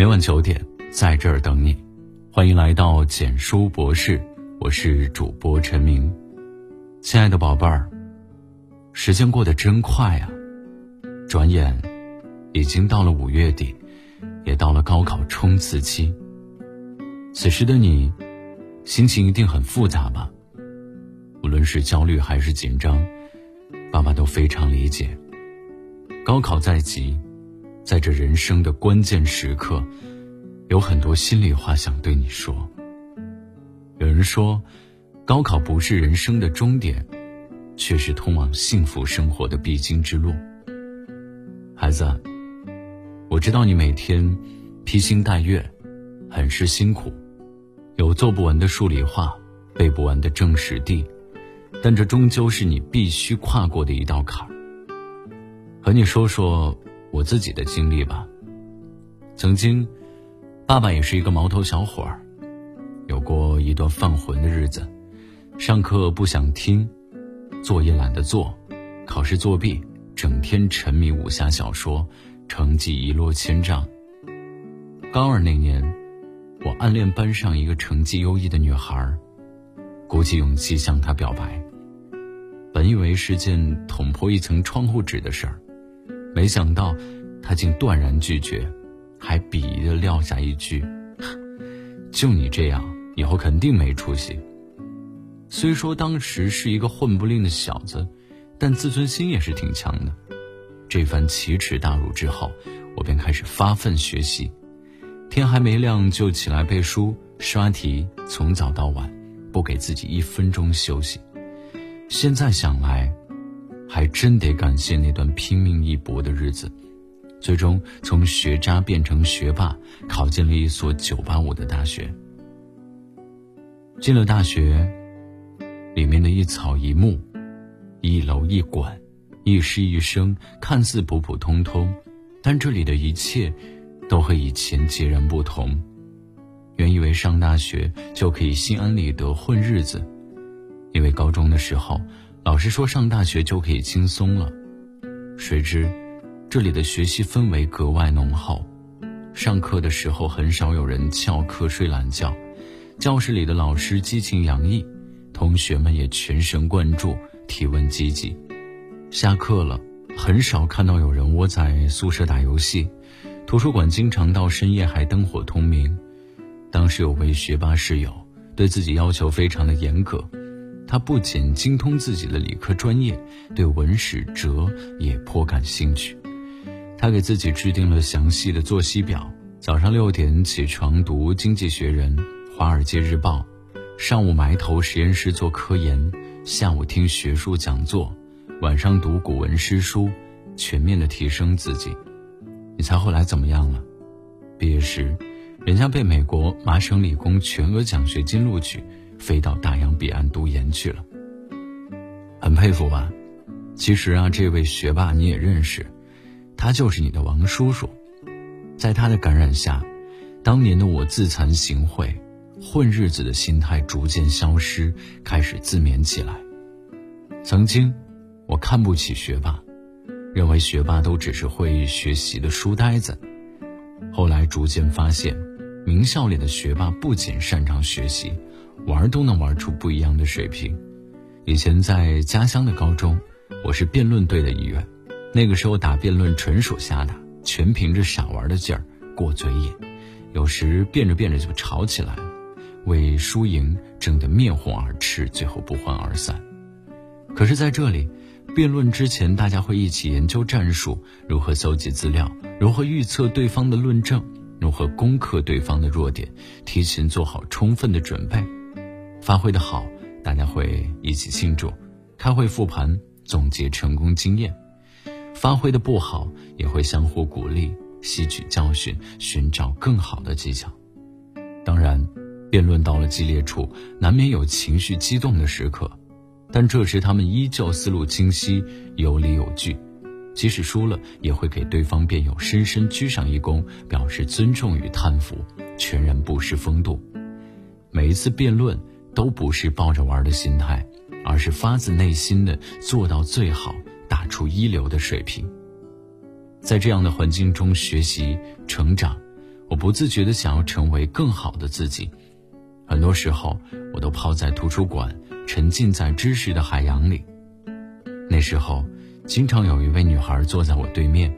每晚九点，在这儿等你。欢迎来到简书博士，我是主播陈明。亲爱的宝贝儿，时间过得真快啊！转眼已经到了五月底，也到了高考冲刺期。此时的你，心情一定很复杂吧？无论是焦虑还是紧张，爸爸都非常理解。高考在即。在这人生的关键时刻，有很多心里话想对你说。有人说，高考不是人生的终点，却是通往幸福生活的必经之路。孩子，我知道你每天披星戴月，很是辛苦，有做不完的数理化，背不完的政史地，但这终究是你必须跨过的一道坎。和你说说。我自己的经历吧。曾经，爸爸也是一个毛头小伙儿，有过一段犯浑的日子，上课不想听，作业懒得做，考试作弊，整天沉迷武侠小说，成绩一落千丈。高二那年，我暗恋班上一个成绩优异的女孩，鼓起勇气向她表白。本以为是件捅破一层窗户纸的事儿。没想到，他竟断然拒绝，还鄙夷的撂下一句：“就你这样，以后肯定没出息。”虽说当时是一个混不吝的小子，但自尊心也是挺强的。这番奇耻大辱之后，我便开始发奋学习，天还没亮就起来背书、刷题，从早到晚，不给自己一分钟休息。现在想来。还真得感谢那段拼命一搏的日子，最终从学渣变成学霸，考进了一所985的大学。进了大学，里面的一草一木，一楼一馆，一师一生，看似普普通通，但这里的一切，都和以前截然不同。原以为上大学就可以心安理得混日子，因为高中的时候。老师说上大学就可以轻松了，谁知这里的学习氛围格外浓厚。上课的时候很少有人翘课睡懒觉，教室里的老师激情洋溢，同学们也全神贯注，提问积极。下课了，很少看到有人窝在宿舍打游戏，图书馆经常到深夜还灯火通明。当时有位学霸室友，对自己要求非常的严格。他不仅精通自己的理科专业，对文史哲也颇感兴趣。他给自己制定了详细的作息表：早上六点起床读《经济学人》《华尔街日报》，上午埋头实验室做科研，下午听学术讲座，晚上读古文诗书，全面的提升自己。你猜后来怎么样了？毕业时，人家被美国麻省理工全额奖学金录取。飞到大洋彼岸读研去了，很佩服吧？其实啊，这位学霸你也认识，他就是你的王叔叔。在他的感染下，当年的我自惭形秽、混日子的心态逐渐消失，开始自勉起来。曾经，我看不起学霸，认为学霸都只是会学习的书呆子。后来逐渐发现，名校里的学霸不仅擅长学习。玩都能玩出不一样的水平。以前在家乡的高中，我是辩论队的一员。那个时候打辩论纯属瞎打，全凭着傻玩的劲儿过嘴瘾。有时辩着辩着就吵起来了，为输赢争得面红耳赤，最后不欢而散。可是在这里，辩论之前大家会一起研究战术，如何搜集资料，如何预测对方的论证，如何攻克对方的弱点，提前做好充分的准备。发挥的好，大家会一起庆祝；开会复盘，总结成功经验；发挥的不好，也会相互鼓励，吸取教训，寻找更好的技巧。当然，辩论到了激烈处，难免有情绪激动的时刻，但这时他们依旧思路清晰，有理有据。即使输了，也会给对方辩友深深鞠上一躬，表示尊重与叹服，全然不失风度。每一次辩论。都不是抱着玩的心态，而是发自内心的做到最好，打出一流的水平。在这样的环境中学习成长，我不自觉的想要成为更好的自己。很多时候，我都泡在图书馆，沉浸在知识的海洋里。那时候，经常有一位女孩坐在我对面，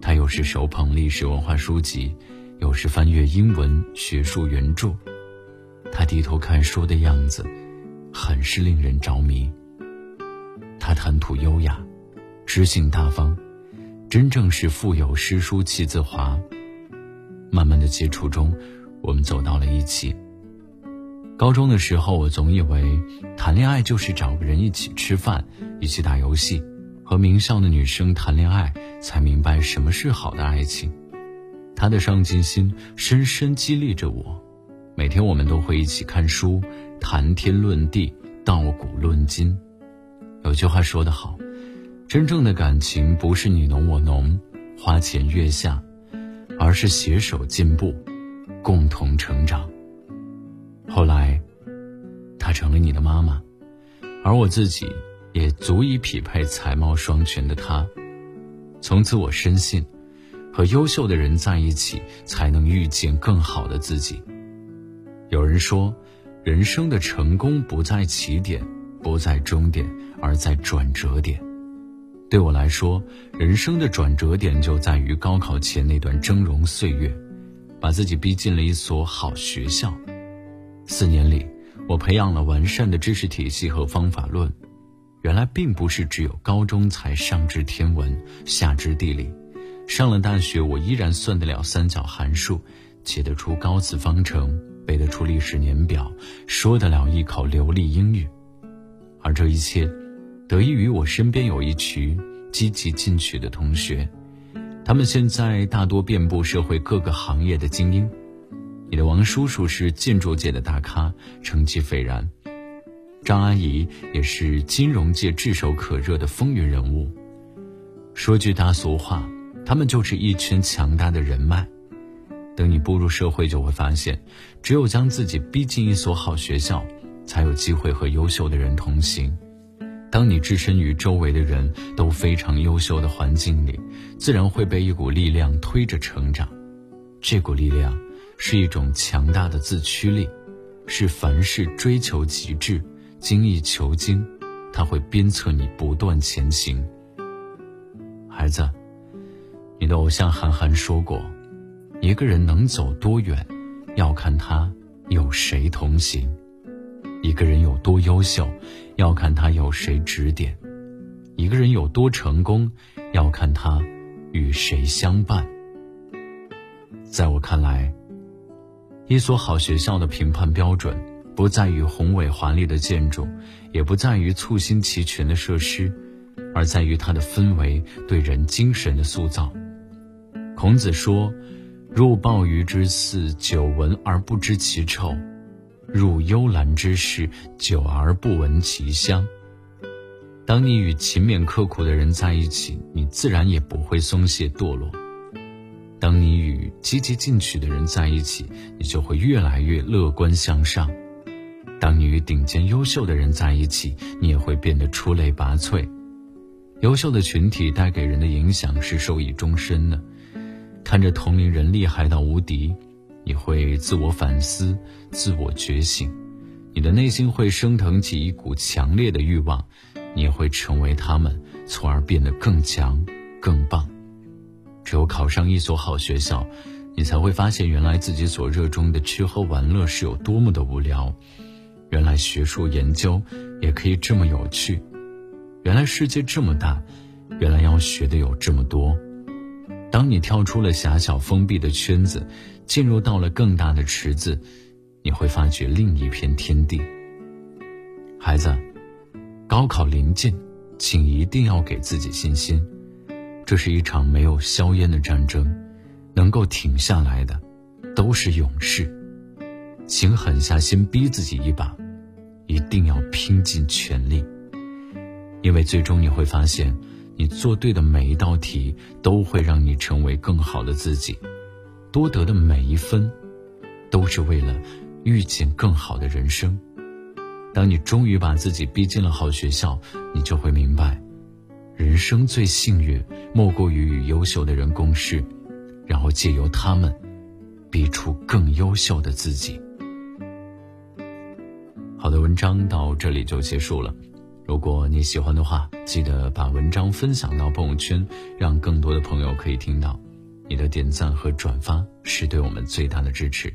她有时手捧历史文化书籍，有时翻阅英文学术原著。他低头看书的样子，很是令人着迷。他谈吐优雅，知性大方，真正是腹有诗书气自华。慢慢的接触中，我们走到了一起。高中的时候，我总以为谈恋爱就是找个人一起吃饭，一起打游戏，和名校的女生谈恋爱，才明白什么是好的爱情。他的上进心深深激励着我，每天我们都会一起看书，谈天论地，道古论今。有句话说得好，真正的感情不是你侬我侬，花前月下，而是携手进步，共同成长。后来，她成了你的妈妈，而我自己也足以匹配才貌双全的她。从此，我深信，和优秀的人在一起，才能遇见更好的自己。有人说，人生的成功不在起点，不在终点，而在转折点。对我来说，人生的转折点就在于高考前那段峥嵘岁月，把自己逼进了一所好学校。四年里，我培养了完善的知识体系和方法论。原来并不是只有高中才上知天文，下知地理。上了大学，我依然算得了三角函数，写得出高次方程，背得出历史年表，说得了一口流利英语。而这一切，得益于我身边有一群积极进取的同学，他们现在大多遍布社会各个行业的精英。你的王叔叔是建筑界的大咖，成绩斐然；张阿姨也是金融界炙手可热的风云人物。说句大俗话，他们就是一群强大的人脉。等你步入社会，就会发现，只有将自己逼进一所好学校，才有机会和优秀的人同行。当你置身于周围的人都非常优秀的环境里，自然会被一股力量推着成长。这股力量。是一种强大的自驱力，是凡事追求极致、精益求精，它会鞭策你不断前行。孩子，你的偶像韩寒说过：“一个人能走多远，要看他有谁同行；一个人有多优秀，要看他有谁指点；一个人有多成功，要看他与谁相伴。”在我看来。一所好学校的评判标准，不在于宏伟华丽的建筑，也不在于簇新齐全的设施，而在于它的氛围对人精神的塑造。孔子说：“入鲍鱼之肆，久闻而不知其臭；入幽兰之室，久而不闻其香。”当你与勤勉刻苦的人在一起，你自然也不会松懈堕落。当你与积极进取的人在一起，你就会越来越乐观向上；当你与顶尖优秀的人在一起，你也会变得出类拔萃。优秀的群体带给人的影响是受益终身的。看着同龄人厉害到无敌，你会自我反思、自我觉醒，你的内心会升腾起一股强烈的欲望，你也会成为他们，从而变得更强、更棒。只有考上一所好学校，你才会发现，原来自己所热衷的吃喝玩乐是有多么的无聊；原来学术研究也可以这么有趣；原来世界这么大，原来要学的有这么多。当你跳出了狭小封闭的圈子，进入到了更大的池子，你会发觉另一片天地。孩子，高考临近，请一定要给自己信心。这是一场没有硝烟的战争，能够停下来的，都是勇士。请狠下心逼自己一把，一定要拼尽全力。因为最终你会发现，你做对的每一道题，都会让你成为更好的自己。多得的每一分，都是为了遇见更好的人生。当你终于把自己逼进了好学校，你就会明白。人生最幸运，莫过于与优秀的人共事，然后借由他们，逼出更优秀的自己。好的，文章到这里就结束了。如果你喜欢的话，记得把文章分享到朋友圈，让更多的朋友可以听到。你的点赞和转发是对我们最大的支持。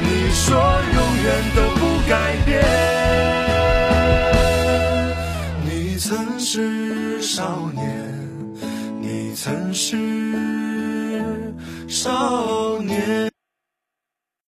你说永远都不改变。你曾是少年，你曾是少年。